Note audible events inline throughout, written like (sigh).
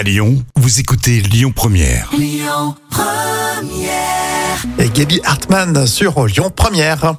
À Lyon, vous écoutez Lyon Première. et Gaby Hartmann sur Lyon Première.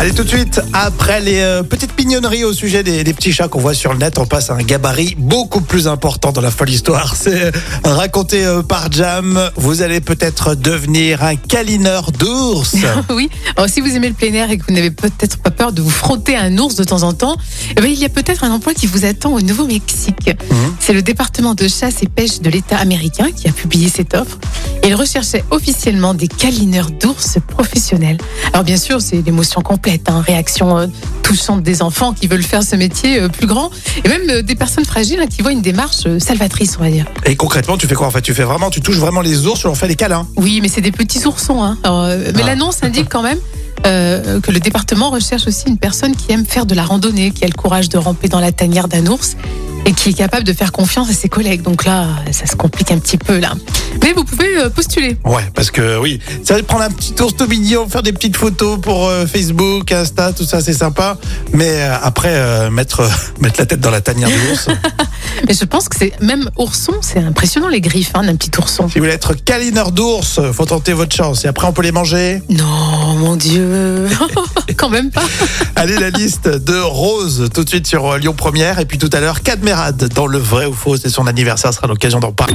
Allez tout de suite, après les euh, petites mignonneries au sujet des, des petits chats qu'on voit sur le net, on passe à un gabarit beaucoup plus important dans la folle histoire. (laughs) C'est euh, raconté euh, par Jam. Vous allez peut-être devenir un câlineur d'ours. (laughs) Oui, alors si vous aimez le plein air et que vous n'avez peut-être pas peur de vous frotter à un ours de temps en temps, eh ben, il y a peut-être un emploi qui vous attend au Nouveau-Mexique. C'est le département de chasse et pêche de l'État américain qui a publié cette offre. Il recherchait officiellement des câlineurs d'ours professionnels. Alors bien sûr, c'est l'émotion complète, hein, réaction euh, touchante des enfants qui veulent faire ce métier euh, plus grand, et même euh, des personnes fragiles hein, qui voient une démarche salvatrice, on va dire. Et concrètement, tu fais quoi? En fait, tu fais vraiment, tu touches vraiment les ours, tu leur fais des câlins. Oui, mais c'est des petits oursons. Hein. Alors, mais Ah. l'annonce indique quand même euh, que le département recherche aussi une personne qui aime faire de la randonnée, qui a le courage de ramper dans la tanière d'un ours et qui est capable de faire confiance à ses collègues. Donc là, ça se complique un petit peu là. Mais vous pouvez euh, postuler. Ouais, parce que oui, ça va prendre un petit ours tout mignon, faire des petites photos pour euh, Facebook, Insta, tout ça, c'est sympa. Mais euh, après, euh, mettre, (laughs) mettre la tête dans la tanière de l'ours. (laughs) Mais je pense que c'est même ourson, c'est impressionnant les griffes hein, d'un petit ourson. si vous voulez être câlineur d'ours, faut tenter votre chance. Et après, on peut les manger. Non, mon Dieu, (laughs) quand même pas. Allez, la liste de Rose, tout de suite sur Lyon Première. Et puis tout à l'heure, Cadmerade, dans le vrai ou faux. C'est son anniversaire, sera l'occasion d'en parler.